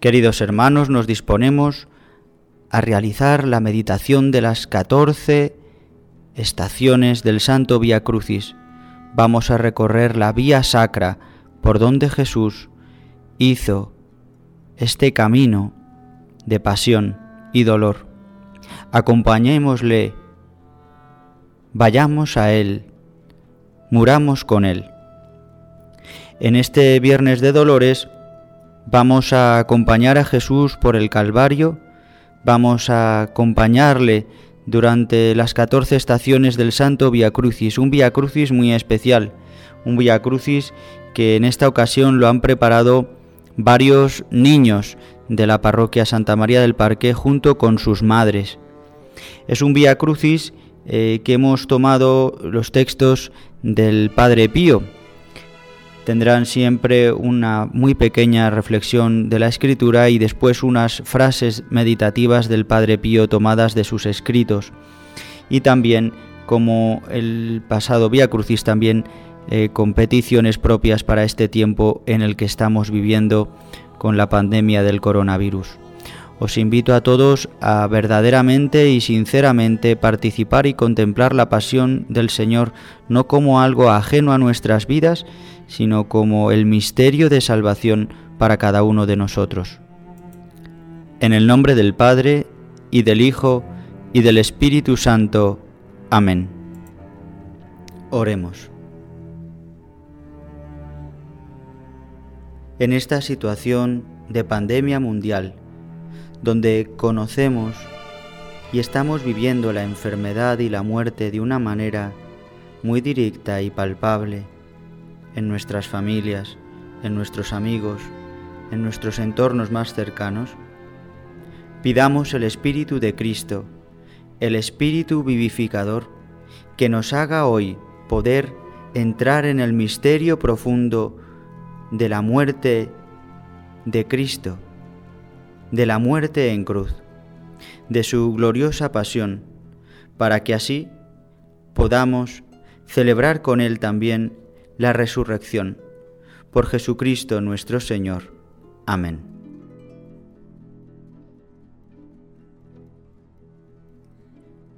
Queridos hermanos, nos disponemos a realizar la meditación de las 14 estaciones del Santo Vía Crucis. Vamos a recorrer la vía sacra por donde Jesús hizo este camino de pasión y dolor. Acompañémosle, vayamos a Él, muramos con Él. En este viernes de dolores vamos a acompañar a Jesús por el Calvario, vamos a acompañarle durante las 14 estaciones del Santo Via Crucis, un Via Crucis muy especial, un Via Crucis que en esta ocasión lo han preparado varios niños de la parroquia Santa María del Parque junto con sus madres. Es un Via Crucis eh, que hemos tomado los textos del Padre Pío. Tendrán siempre una muy pequeña reflexión de la escritura y después unas frases meditativas del Padre Pío tomadas de sus escritos. Y también, como el pasado Via Crucis, también eh, competiciones propias para este tiempo en el que estamos viviendo con la pandemia del coronavirus. Os invito a todos a verdaderamente y sinceramente participar y contemplar la pasión del Señor no como algo ajeno a nuestras vidas, sino como el misterio de salvación para cada uno de nosotros. En el nombre del Padre, y del Hijo, y del Espíritu Santo. Amén. Oremos. en esta situación de pandemia mundial, donde conocemos y estamos viviendo la enfermedad y la muerte de una manera muy directa y palpable en nuestras familias, en nuestros amigos, en nuestros entornos más cercanos, pidamos el Espíritu de Cristo, el Espíritu vivificador, que nos haga hoy poder entrar en el misterio profundo de la muerte de Cristo, de la muerte en cruz, de su gloriosa pasión, para que así podamos celebrar con Él también la resurrección. Por Jesucristo nuestro Señor. Amén.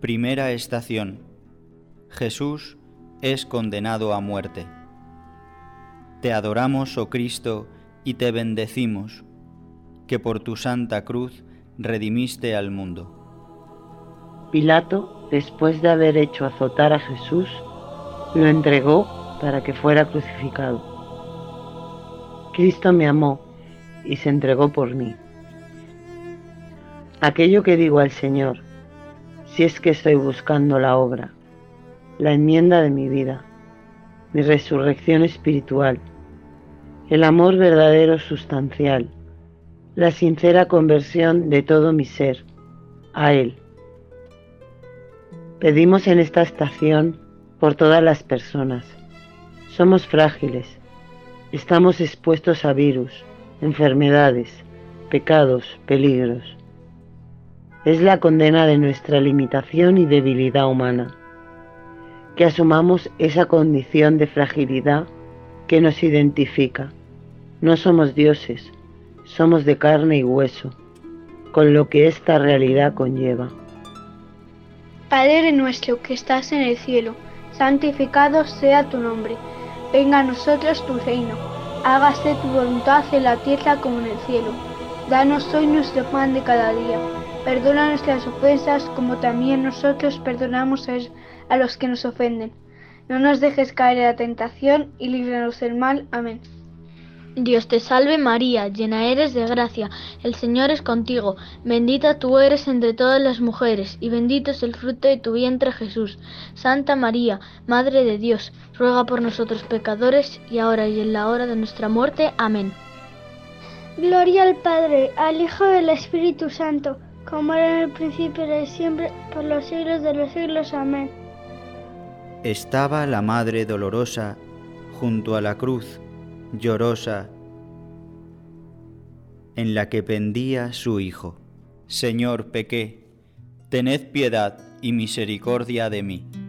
Primera estación. Jesús es condenado a muerte. Te adoramos, oh Cristo, y te bendecimos, que por tu santa cruz redimiste al mundo. Pilato, después de haber hecho azotar a Jesús, lo entregó para que fuera crucificado. Cristo me amó y se entregó por mí. Aquello que digo al Señor, si es que estoy buscando la obra, la enmienda de mi vida, mi resurrección espiritual, el amor verdadero sustancial, la sincera conversión de todo mi ser a Él. Pedimos en esta estación por todas las personas. Somos frágiles, estamos expuestos a virus, enfermedades, pecados, peligros. Es la condena de nuestra limitación y debilidad humana. Que asumamos esa condición de fragilidad que nos identifica. No somos dioses, somos de carne y hueso, con lo que esta realidad conlleva. Padre nuestro que estás en el cielo, santificado sea tu nombre, venga a nosotros tu reino, hágase tu voluntad en la tierra como en el cielo. Danos hoy nuestro pan de cada día, perdona nuestras ofensas como también nosotros perdonamos a los que nos ofenden no nos dejes caer en la tentación y líbranos del mal. Amén. Dios te salve María, llena eres de gracia, el Señor es contigo, bendita tú eres entre todas las mujeres, y bendito es el fruto de tu vientre Jesús. Santa María, Madre de Dios, ruega por nosotros pecadores, y ahora y en la hora de nuestra muerte. Amén. Gloria al Padre, al Hijo y al Espíritu Santo, como era en el principio y siempre, por los siglos de los siglos. Amén estaba la Madre Dolorosa junto a la cruz llorosa en la que pendía su Hijo. Señor, pequé, tened piedad y misericordia de mí.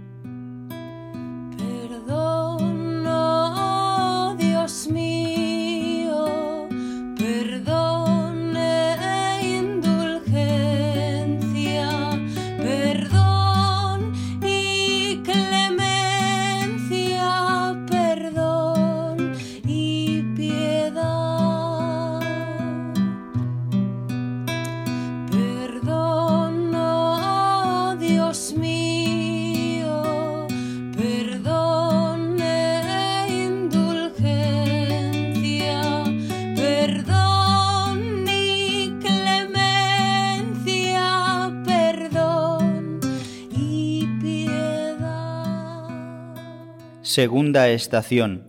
Segunda estación.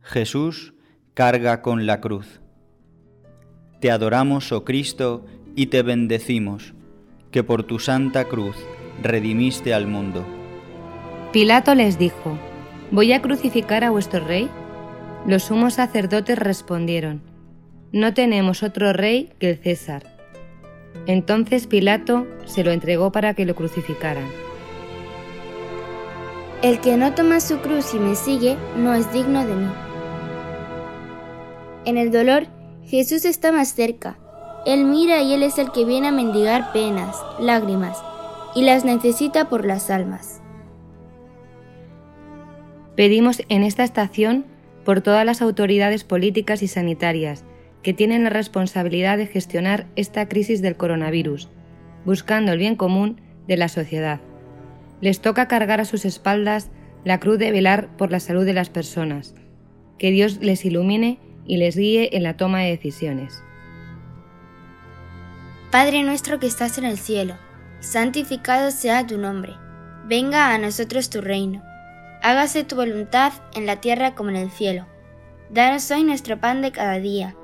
Jesús carga con la cruz. Te adoramos, oh Cristo, y te bendecimos, que por tu santa cruz redimiste al mundo. Pilato les dijo, ¿Voy a crucificar a vuestro rey? Los sumos sacerdotes respondieron, No tenemos otro rey que el César. Entonces Pilato se lo entregó para que lo crucificaran. El que no toma su cruz y me sigue no es digno de mí. En el dolor, Jesús está más cerca. Él mira y Él es el que viene a mendigar penas, lágrimas, y las necesita por las almas. Pedimos en esta estación por todas las autoridades políticas y sanitarias que tienen la responsabilidad de gestionar esta crisis del coronavirus, buscando el bien común de la sociedad. Les toca cargar a sus espaldas la cruz de velar por la salud de las personas. Que Dios les ilumine y les guíe en la toma de decisiones. Padre nuestro que estás en el cielo, santificado sea tu nombre. Venga a nosotros tu reino Hágase tu voluntad en la tierra como en el cielo. Danos hoy nuestro pan de cada día.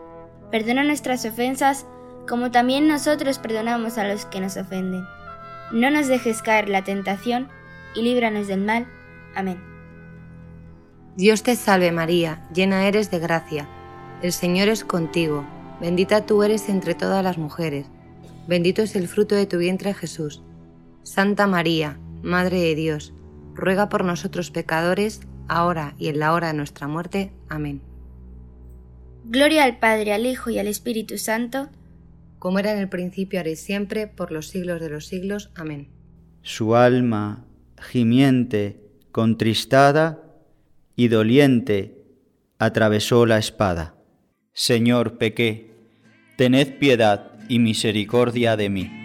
Perdona nuestras ofensas como también nosotros perdonamos a los que nos ofenden. No nos dejes caer la tentación y líbranos del mal. Amén. Dios te salve María, llena eres de gracia. El Señor es contigo. Bendita tú eres entre todas las mujeres. Bendito es el fruto de tu vientre Jesús. Santa María, Madre de Dios ruega por nosotros pecadores, ahora y en la hora de nuestra muerte. Amén. Gloria al Padre, al Hijo y al Espíritu Santo, como era en el principio, ahora y siempre, por los siglos de los siglos. Amén. Su alma, gimiente, contristada y doliente, atravesó la espada. Señor, pequé, tened piedad y misericordia de mí.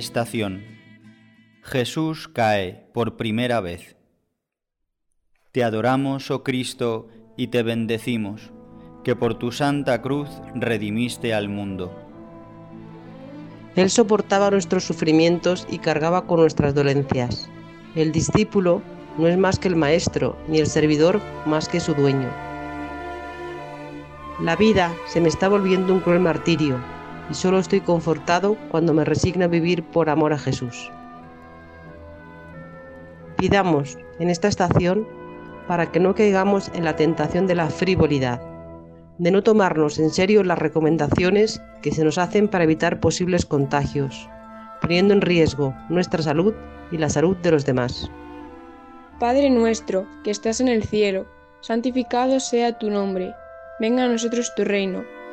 Estación. Jesús cae por primera vez. Te adoramos, oh Cristo, y te bendecimos, que por tu santa cruz redimiste al mundo. Él soportaba nuestros sufrimientos y cargaba con nuestras dolencias. El discípulo no es más que el maestro, ni el servidor más que su dueño. La vida se me está volviendo un cruel martirio, y solo estoy confortado cuando me resigno a vivir por amor a Jesús. Pidamos en esta estación para que no caigamos en la tentación de la frivolidad, de no tomarnos en serio las recomendaciones que se nos hacen para evitar posibles contagios, poniendo en riesgo nuestra salud y la salud de los demás. Padre nuestro, que estás en el cielo, santificado sea tu nombre, venga a nosotros tu reino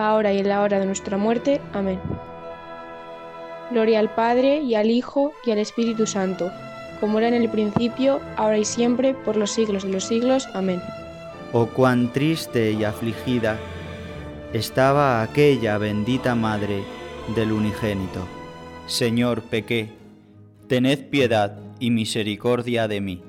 ahora y en la hora de nuestra muerte. Amén. Gloria al Padre, y al Hijo, y al Espíritu Santo, como era en el principio, ahora y siempre, por los siglos de los siglos. Amén. Oh cuán triste y afligida estaba aquella bendita Madre del Unigénito. Señor, pequé, tened piedad y misericordia de mí.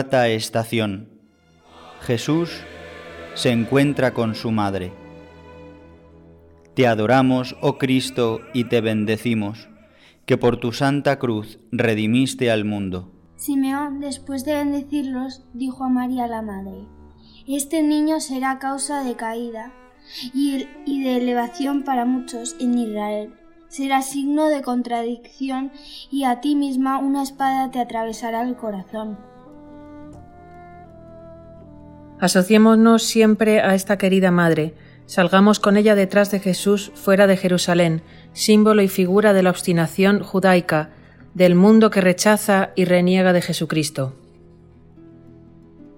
Cuarta estación. Jesús se encuentra con su madre. Te adoramos, oh Cristo, y te bendecimos, que por tu santa cruz redimiste al mundo. Simeón, después de bendecirlos, dijo a María la Madre, este niño será causa de caída y, de elevación para muchos en Israel. Será signo de contradicción y a ti misma una espada te atravesará el corazón. Asociémonos siempre a esta querida madre, salgamos con ella detrás de Jesús fuera de Jerusalén, símbolo y figura de la obstinación judaica, del mundo que rechaza y reniega de Jesucristo.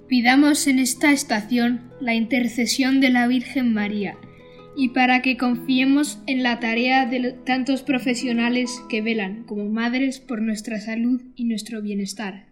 Pidamos en esta estación la intercesión de la Virgen María y para que confiemos en la tarea de tantos profesionales que velan como madres por nuestra salud y nuestro bienestar.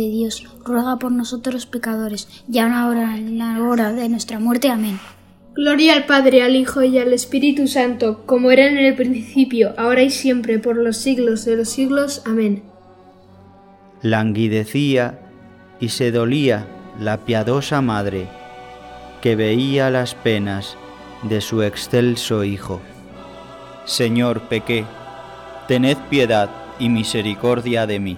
Dios, ruega por nosotros pecadores, ya ahora en la hora de nuestra muerte. Amén. Gloria al Padre, al Hijo y al Espíritu Santo, como era en el principio, ahora y siempre, por los siglos de los siglos. Amén. Languidecía y se dolía la piadosa Madre, que veía las penas de su excelso Hijo. Señor, pequé, tened piedad y misericordia de mí.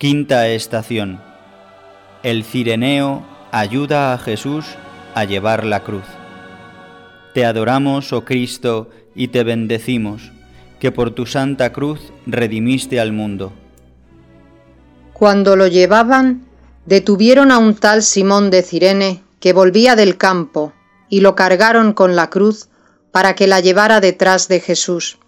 Quinta estación. El cireneo ayuda a Jesús a llevar la cruz. Te adoramos, oh Cristo, y te bendecimos, que por tu santa cruz redimiste al mundo. Cuando lo llevaban, detuvieron a un tal Simón de Cirene que volvía del campo y lo cargaron con la cruz para que la llevara detrás de Jesús.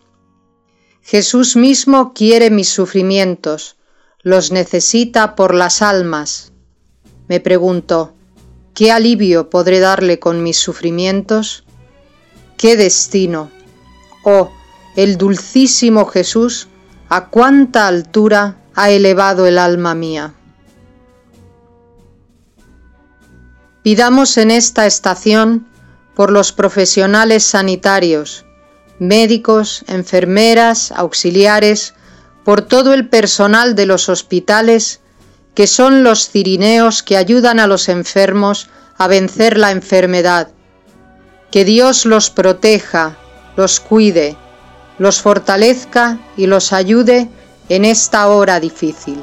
Jesús mismo quiere mis sufrimientos, los necesita por las almas. Me pregunto, ¿qué alivio podré darle con mis sufrimientos? ¿Qué destino? Oh, el dulcísimo Jesús, a cuánta altura ha elevado el alma mía. Pidamos en esta estación por los profesionales sanitarios, médicos, enfermeras, auxiliares, por todo el personal de los hospitales, que son los cirineos que ayudan a los enfermos a vencer la enfermedad. Que Dios los proteja, los cuide, los fortalezca y los ayude en esta hora difícil.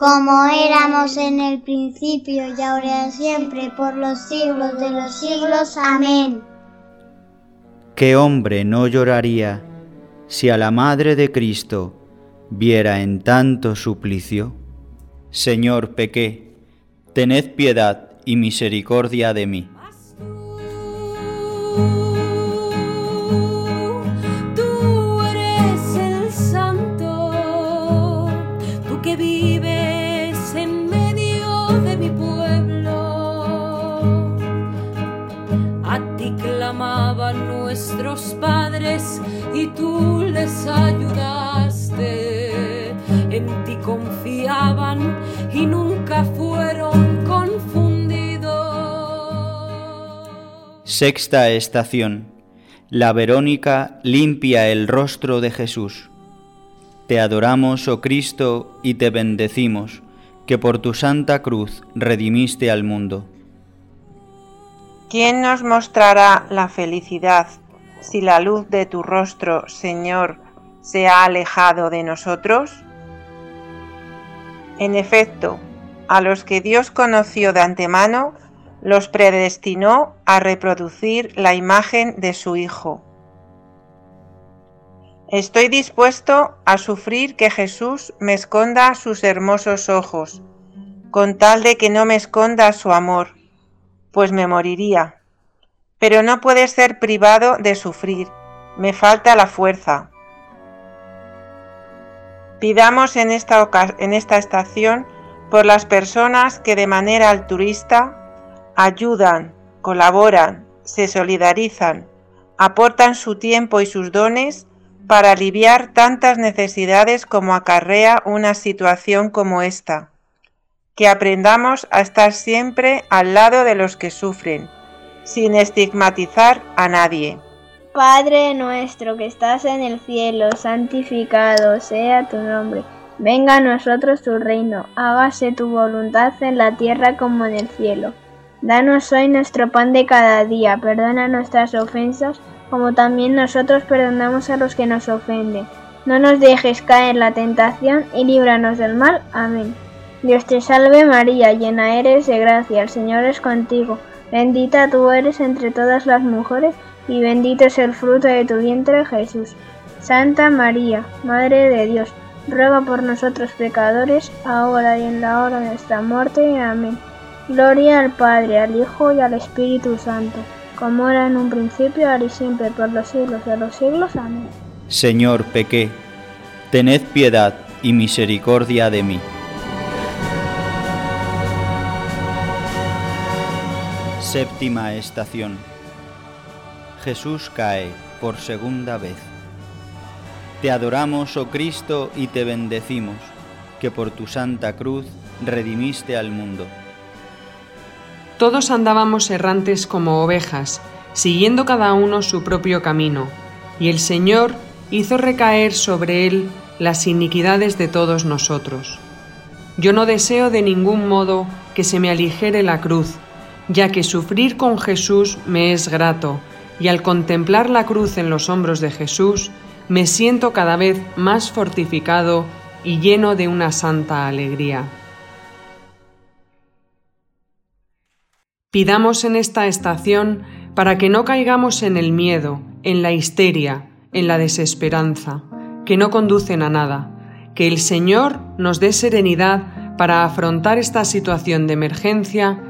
como éramos en el principio y ahora siempre, por los siglos de los siglos. Amén. ¿Qué hombre no lloraría si a la Madre de Cristo viera en tanto suplicio? Señor, pequé, tened piedad y misericordia de mí. Nuestros padres y tú les ayudaste. En ti confiaban y nunca fueron confundidos. Sexta estación. La Verónica limpia el rostro de Jesús. Te adoramos, oh Cristo, y te bendecimos, que por tu santa cruz redimiste al mundo. ¿Quién nos mostrará la felicidad si la luz de tu rostro, Señor, se ha alejado de nosotros? En efecto, a los que Dios conoció de antemano, los predestinó a reproducir la imagen de su Hijo. Estoy dispuesto a sufrir que Jesús me esconda sus hermosos ojos, con tal de que no me esconda su amor pues me moriría. Pero no puede ser privado de sufrir, me falta la fuerza. Pidamos en esta, en esta estación por las personas que de manera altruista ayudan, colaboran, se solidarizan, aportan su tiempo y sus dones para aliviar tantas necesidades como acarrea una situación como esta que aprendamos a estar siempre al lado de los que sufren, sin estigmatizar a nadie. Padre nuestro que estás en el cielo, santificado sea tu nombre. Venga a nosotros tu reino, hágase tu voluntad en la tierra como en el cielo. Danos hoy nuestro pan de cada día, perdona nuestras ofensas, como también nosotros perdonamos a los que nos ofenden. No nos dejes caer en la tentación y líbranos del mal. Amén. Dios te salve María, llena eres de gracia, el Señor es contigo. Bendita tú eres entre todas las mujeres, y bendito es el fruto de tu vientre, Jesús. Santa María, Madre de Dios, ruega por nosotros pecadores, ahora y en la hora de nuestra muerte. Amén. Gloria al Padre, al Hijo y al Espíritu Santo, como era en un principio, ahora y siempre, por los siglos de los siglos. Amén. Señor, pequé, tened piedad y misericordia de mí. Séptima estación. Jesús cae por segunda vez. Te adoramos, oh Cristo, y te bendecimos, que por tu santa cruz redimiste al mundo. Todos andábamos errantes como ovejas, siguiendo cada uno su propio camino, y el Señor hizo recaer sobre él las iniquidades de todos nosotros. Yo no deseo de ningún modo que se me aligere la cruz, ya que sufrir con Jesús me es grato, y al contemplar la cruz en los hombros de Jesús, me siento cada vez más fortificado y lleno de una santa alegría. Pidamos en esta estación para que no caigamos en el miedo, en la histeria, en la desesperanza, que no conducen a nada, que el Señor nos dé serenidad para afrontar esta situación de emergencia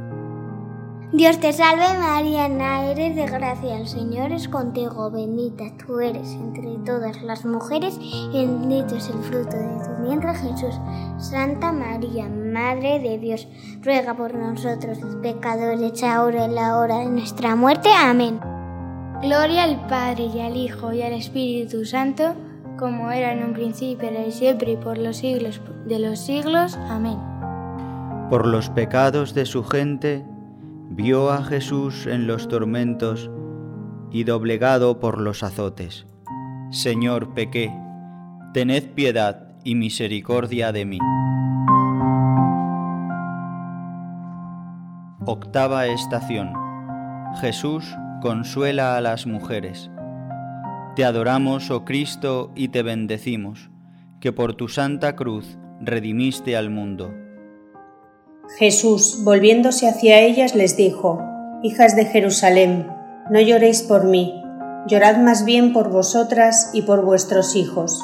Dios te salve María, eres de gracia, el Señor es contigo, bendita tú eres entre todas las mujeres y bendito es el fruto de tu vientre Jesús. Santa María, Madre de Dios, ruega por nosotros los pecadores, ahora en la hora de nuestra muerte. Amén. Gloria al Padre y al Hijo y al Espíritu Santo, como era en un principio, ahora y siempre y por los siglos de los siglos. Amén. Por los pecados de su gente, vio a Jesús en los tormentos y doblegado por los azotes. Señor, pequé, tened piedad y misericordia de mí. Octava estación. Jesús consuela a las mujeres. Te adoramos, oh Cristo, y te bendecimos, que por tu santa cruz redimiste al mundo. Jesús, volviéndose hacia ellas, les dijo, Hijas de Jerusalén, no lloréis por mí, llorad más bien por vosotras y por vuestros hijos.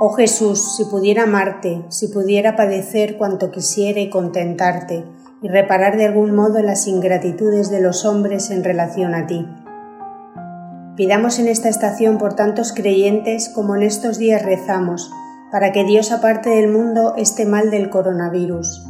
Oh Jesús, si pudiera amarte, si pudiera padecer cuanto quisiera y contentarte, y reparar de algún modo las ingratitudes de los hombres en relación a ti. Pidamos en esta estación por tantos creyentes como en estos días rezamos, para que Dios aparte del mundo este mal del coronavirus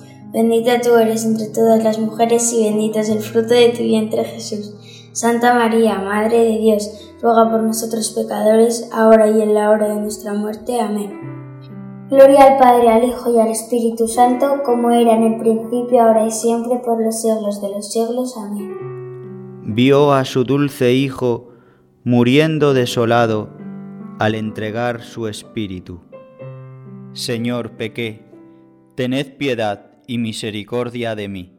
Bendita tú eres entre todas las mujeres y bendito es el fruto de tu vientre Jesús. Santa María, Madre de Dios, ruega por nosotros pecadores, ahora y en la hora de nuestra muerte. Amén. Gloria al Padre, al Hijo y al Espíritu Santo, como era en el principio, ahora y siempre, por los siglos de los siglos. Amén. Vio a su dulce Hijo muriendo desolado al entregar su espíritu. Señor, pequé, tened piedad y misericordia de mí.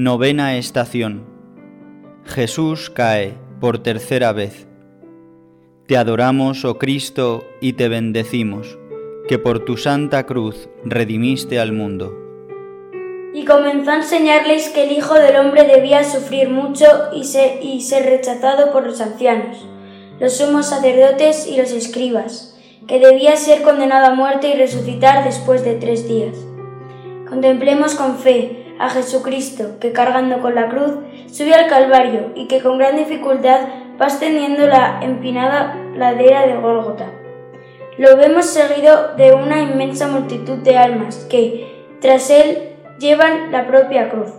Novena estación. Jesús cae por tercera vez. Te adoramos, oh Cristo, y te bendecimos, que por tu santa cruz redimiste al mundo. Y comenzó a enseñarles que el Hijo del Hombre debía sufrir mucho y ser, rechazado por los ancianos, los sumos sacerdotes y los escribas, que debía ser condenado a muerte y resucitar después de tres días. Contemplemos con fe a Jesucristo, que cargando con la cruz subió al Calvario y que con gran dificultad va ascendiendo la empinada ladera de Gólgota. Lo vemos seguido de una inmensa multitud de almas que, tras él, llevan la propia cruz.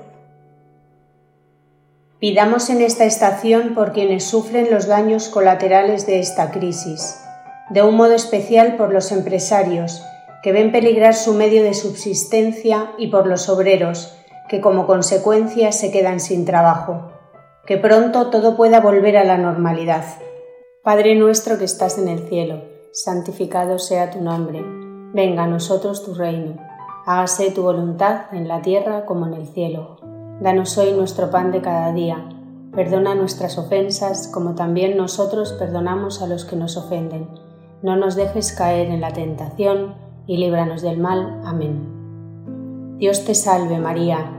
Pidamos en esta estación por quienes sufren los daños colaterales de esta crisis, de un modo especial por los empresarios, que ven peligrar su medio de subsistencia y por los obreros, que como consecuencia se quedan sin trabajo. Que pronto todo pueda volver a la normalidad. Padre nuestro que estás en el cielo, santificado sea tu nombre. Venga a nosotros tu reino. Hágase tu voluntad en la tierra como en el cielo. Danos hoy nuestro pan de cada día. Perdona nuestras ofensas como también nosotros perdonamos a los que nos ofenden. No nos dejes caer en la tentación y líbranos del mal. Amén. Dios te salve María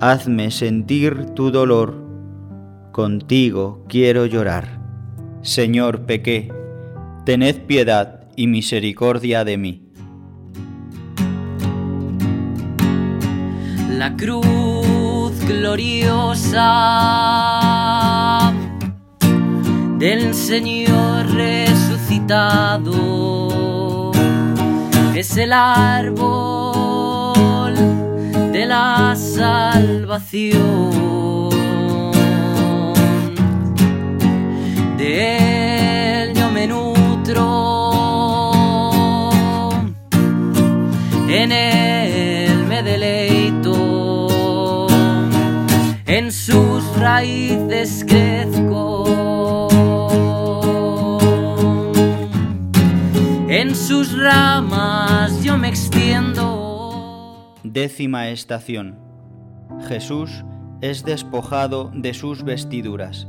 hazme sentir tu dolor, contigo quiero llorar. Señor, pequé, tened piedad y misericordia de mí. La cruz gloriosa del Señor resucitado es el árbol de la salvación. De él yo me nutro, en él me deleito, en sus raíces crezco. En sus ramas yo me extiendo. Décima estación. Jesús es despojado de sus vestiduras.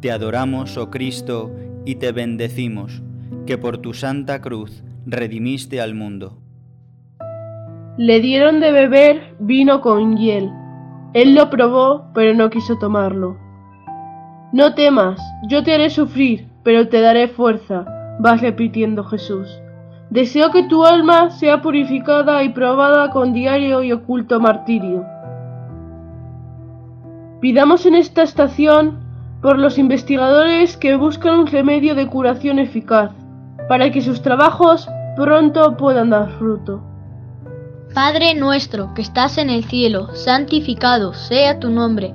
Te adoramos, oh Cristo, y te bendecimos, que por tu santa cruz redimiste al mundo. Le dieron de beber vino con hiel. Él lo probó, pero no quiso tomarlo. No temas, yo te haré sufrir, pero te daré fuerza, vas repitiendo Jesús. Deseo que tu alma sea purificada y probada con diario y oculto martirio. Pidamos en esta estación por los investigadores que buscan un remedio de curación eficaz, para que sus trabajos pronto puedan dar fruto. Padre nuestro que estás en el cielo, santificado sea tu nombre,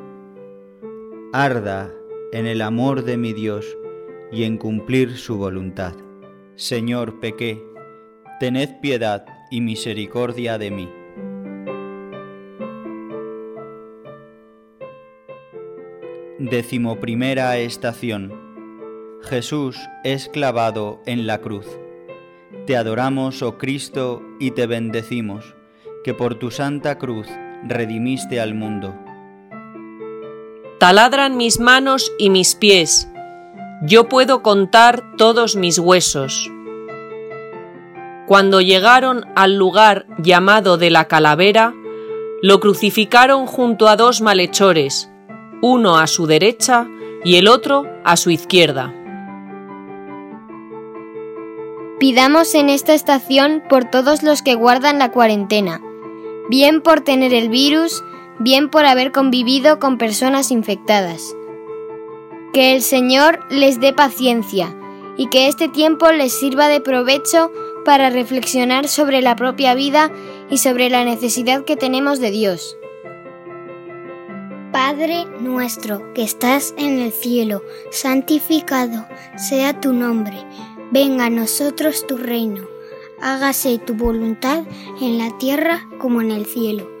arda en el amor de mi Dios y en cumplir su voluntad. Señor, pequé, tened piedad y misericordia de mí. Decimoprimera estación. Jesús es clavado en la cruz. Te adoramos, oh Cristo, y te bendecimos, que por tu santa cruz redimiste al mundo. Taladran mis manos y mis pies. Yo puedo contar todos mis huesos. Cuando llegaron al lugar llamado de la calavera, lo crucificaron junto a dos malhechores, uno a su derecha y el otro a su izquierda. Pidamos en esta estación por todos los que guardan la cuarentena, bien por tener el virus, bien por haber convivido con personas infectadas. Que el Señor les dé paciencia y que este tiempo les sirva de provecho para reflexionar sobre la propia vida y sobre la necesidad que tenemos de Dios. Padre nuestro que estás en el cielo, santificado sea tu nombre, venga a nosotros tu reino, hágase tu voluntad en la tierra como en el cielo.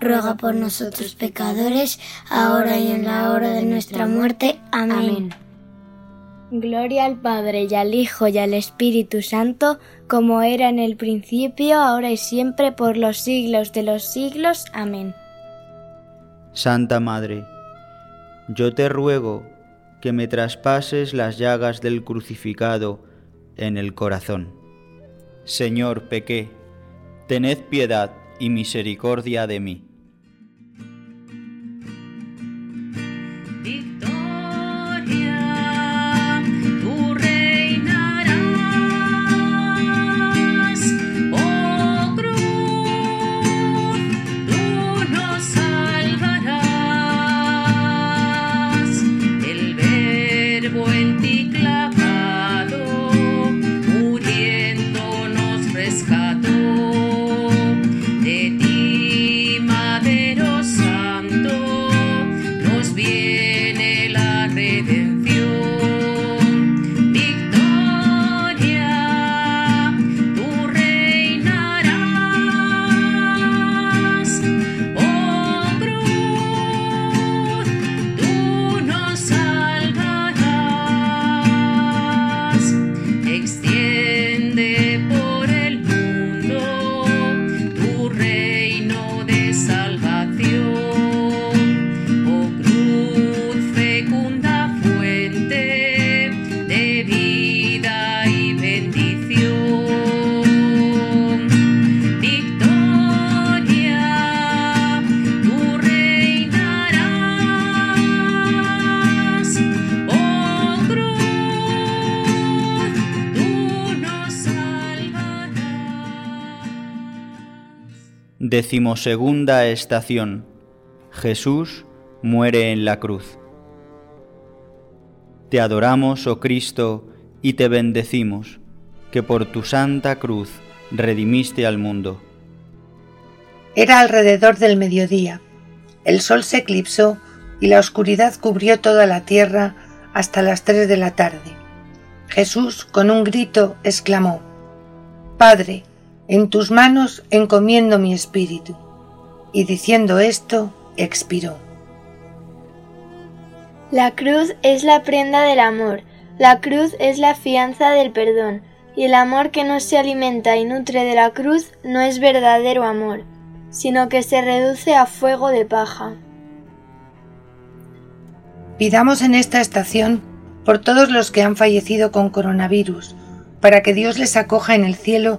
ruega por nosotros pecadores, ahora y en la hora de nuestra muerte. Amén. Gloria al Padre y al Hijo y al Espíritu Santo, como era en el principio, ahora y siempre, por los siglos de los siglos. Amén. Santa Madre, yo te ruego que me traspases las llagas del crucificado en el corazón. Señor, pequé, tened piedad y misericordia de mí. Decimosegunda estación. Jesús muere en la cruz. Te adoramos, oh Cristo, y te bendecimos, que por tu santa cruz redimiste al mundo. Era alrededor del mediodía. El sol se eclipsó y la oscuridad cubrió toda la tierra hasta las tres de la tarde. Jesús, con un grito, exclamó, Padre, en tus manos encomiendo mi espíritu. Y diciendo esto, expiró. La cruz es la prenda del amor, la cruz es la fianza del perdón, y el amor que no se alimenta y nutre de la cruz no es verdadero amor, sino que se reduce a fuego de paja. Pidamos en esta estación por todos los que han fallecido con coronavirus, para que Dios les acoja en el cielo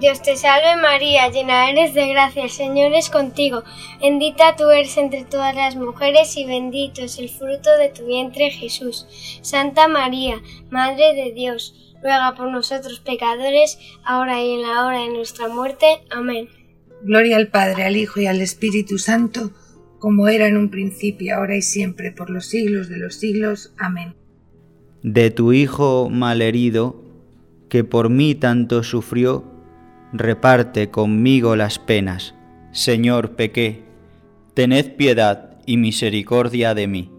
Dios te salve María, llena eres de gracia, el Señor es contigo. Bendita tú eres entre todas las mujeres y bendito es el fruto de tu vientre Jesús. Santa María, Madre de Dios, ruega por nosotros pecadores, ahora y en la hora de nuestra muerte. Amén. Gloria al Padre, al Hijo y al Espíritu Santo, como era en un principio, ahora y siempre, por los siglos de los siglos. Amén. De tu Hijo malherido, que por mí tanto sufrió, reparte conmigo las penas. Señor, pequé, tened piedad y misericordia de mí.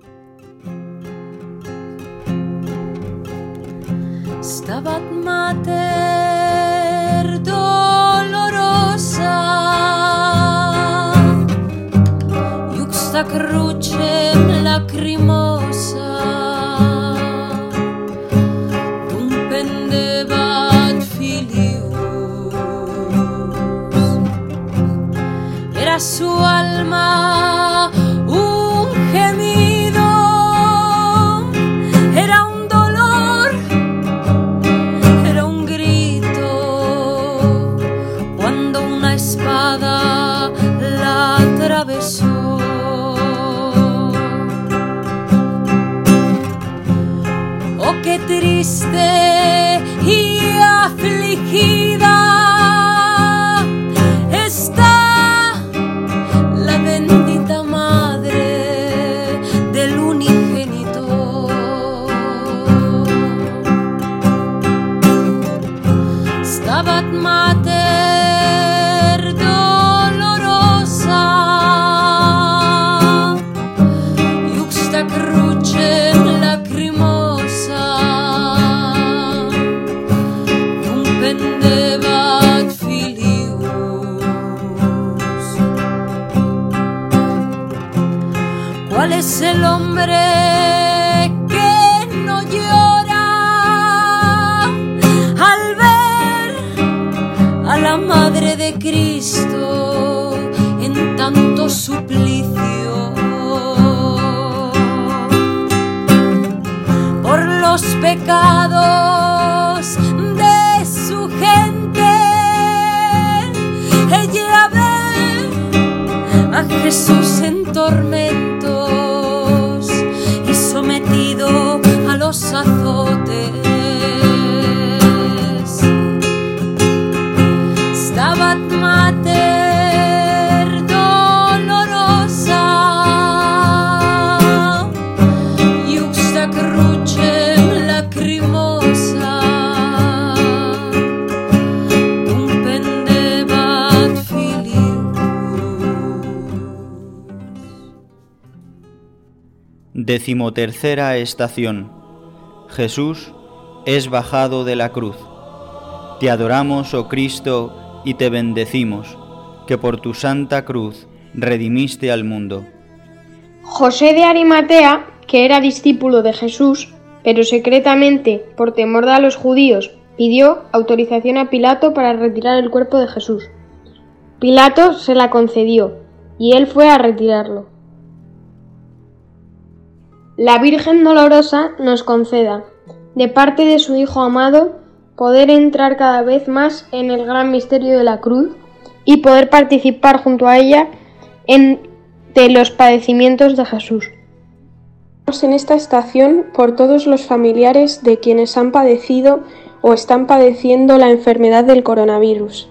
Su alma un gemido Era un dolor era un grito cuando una espada la atravesó. Oh, qué triste de su gente, ella ve a Jesús Decimotercera estación. Jesús es bajado de la cruz. Te adoramos, oh Cristo, y te bendecimos, que por tu santa cruz redimiste al mundo. José de Arimatea, que era discípulo de Jesús, pero secretamente, por temor a los judíos, pidió autorización a Pilato para retirar el cuerpo de Jesús. Pilato se la concedió, y él fue a retirarlo. La Virgen Dolorosa nos conceda, de parte de su Hijo amado, poder entrar cada vez más en el gran misterio de la cruz y poder participar junto a ella en de los padecimientos de Jesús. En esta estación por todos los familiares de quienes han padecido o están padeciendo la enfermedad del coronavirus,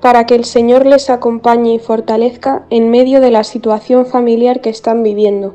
para que el Señor les acompañe y fortalezca en medio de la situación familiar que están viviendo.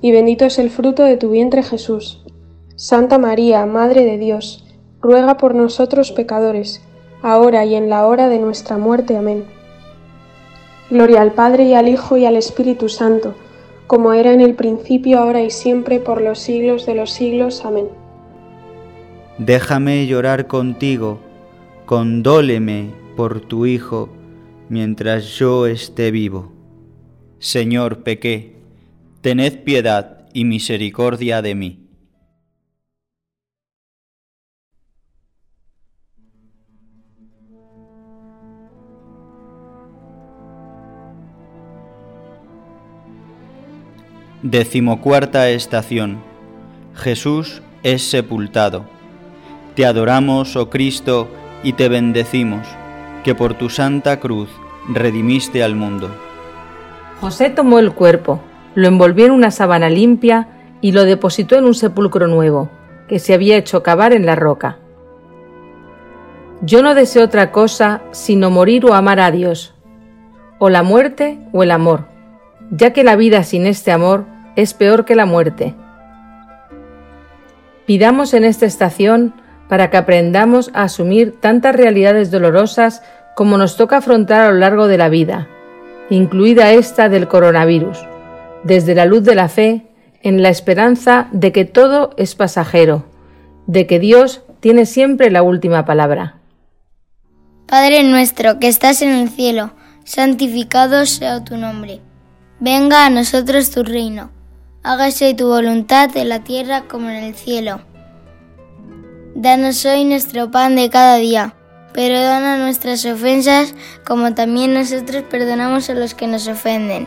y bendito es el fruto de tu vientre Jesús. Santa María, Madre de Dios, ruega por nosotros pecadores, ahora y en la hora de nuestra muerte. Amén. Gloria al Padre y al Hijo y al Espíritu Santo, como era en el principio, ahora y siempre, por los siglos de los siglos. Amén. Déjame llorar contigo, condóleme, por tu Hijo mientras yo esté vivo. Señor, pequé, tened piedad y misericordia de mí. Decimocuarta estación. Jesús es sepultado. Te adoramos, oh Cristo, y te bendecimos, que por tu santa cruz redimiste al mundo. José tomó el cuerpo, lo envolvió en una sábana limpia y lo depositó en un sepulcro nuevo, que se había hecho cavar en la roca. Yo no deseo otra cosa sino morir o amar a Dios, o la muerte o el amor ya que la vida sin este amor es peor que la muerte. Pidamos en esta estación para que aprendamos a asumir tantas realidades dolorosas como nos toca afrontar a lo largo de la vida, incluida esta del coronavirus, desde la luz de la fe, en la esperanza de que todo es pasajero, de que Dios tiene siempre la última palabra. Padre nuestro que estás en el cielo, santificado sea tu nombre Venga a nosotros tu reino, hágase tu voluntad en la tierra como en el cielo. Danos hoy nuestro pan de cada día, perdona nuestras ofensas como también nosotros perdonamos a los que nos ofenden.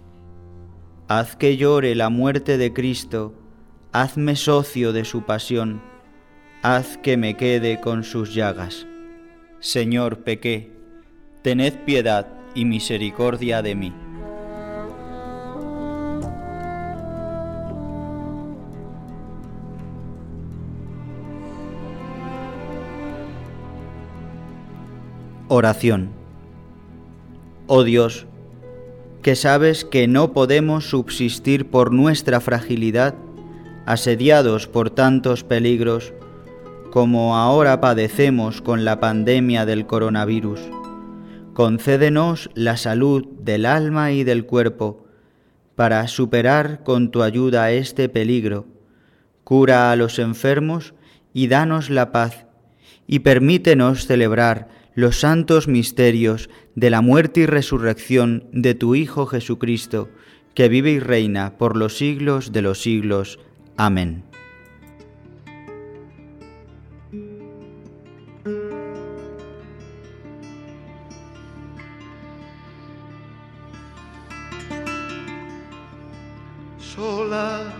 Haz que llore la muerte de Cristo, hazme socio de su pasión, haz que me quede con sus llagas. Señor, pequé, tened piedad y misericordia de mí. Oración. Oh Dios, que sabes que no podemos subsistir por nuestra fragilidad, asediados por tantos peligros, como ahora padecemos con la pandemia del coronavirus. Concédenos la salud del alma y del cuerpo, para superar con tu ayuda este peligro. Cura a los enfermos y danos la paz, y permítenos celebrar los santos misterios de la muerte y resurrección de tu Hijo Jesucristo, que vive y reina por los siglos de los siglos. Amén. Sola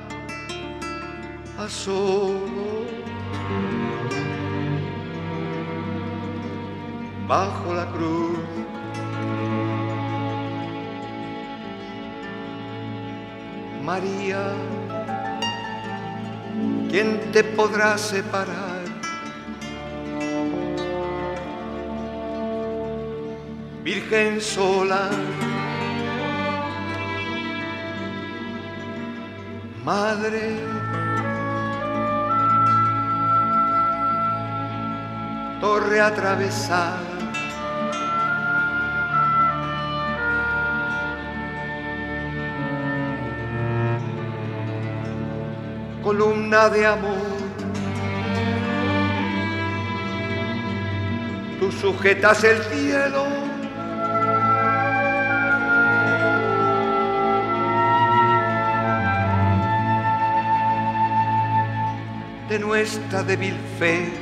a bajo la cruz. María, ¿quién te podrá separar? Virgen sola, Madre, torre atravesada columna de amor. Tú sujetas el cielo. De nuestra débil fe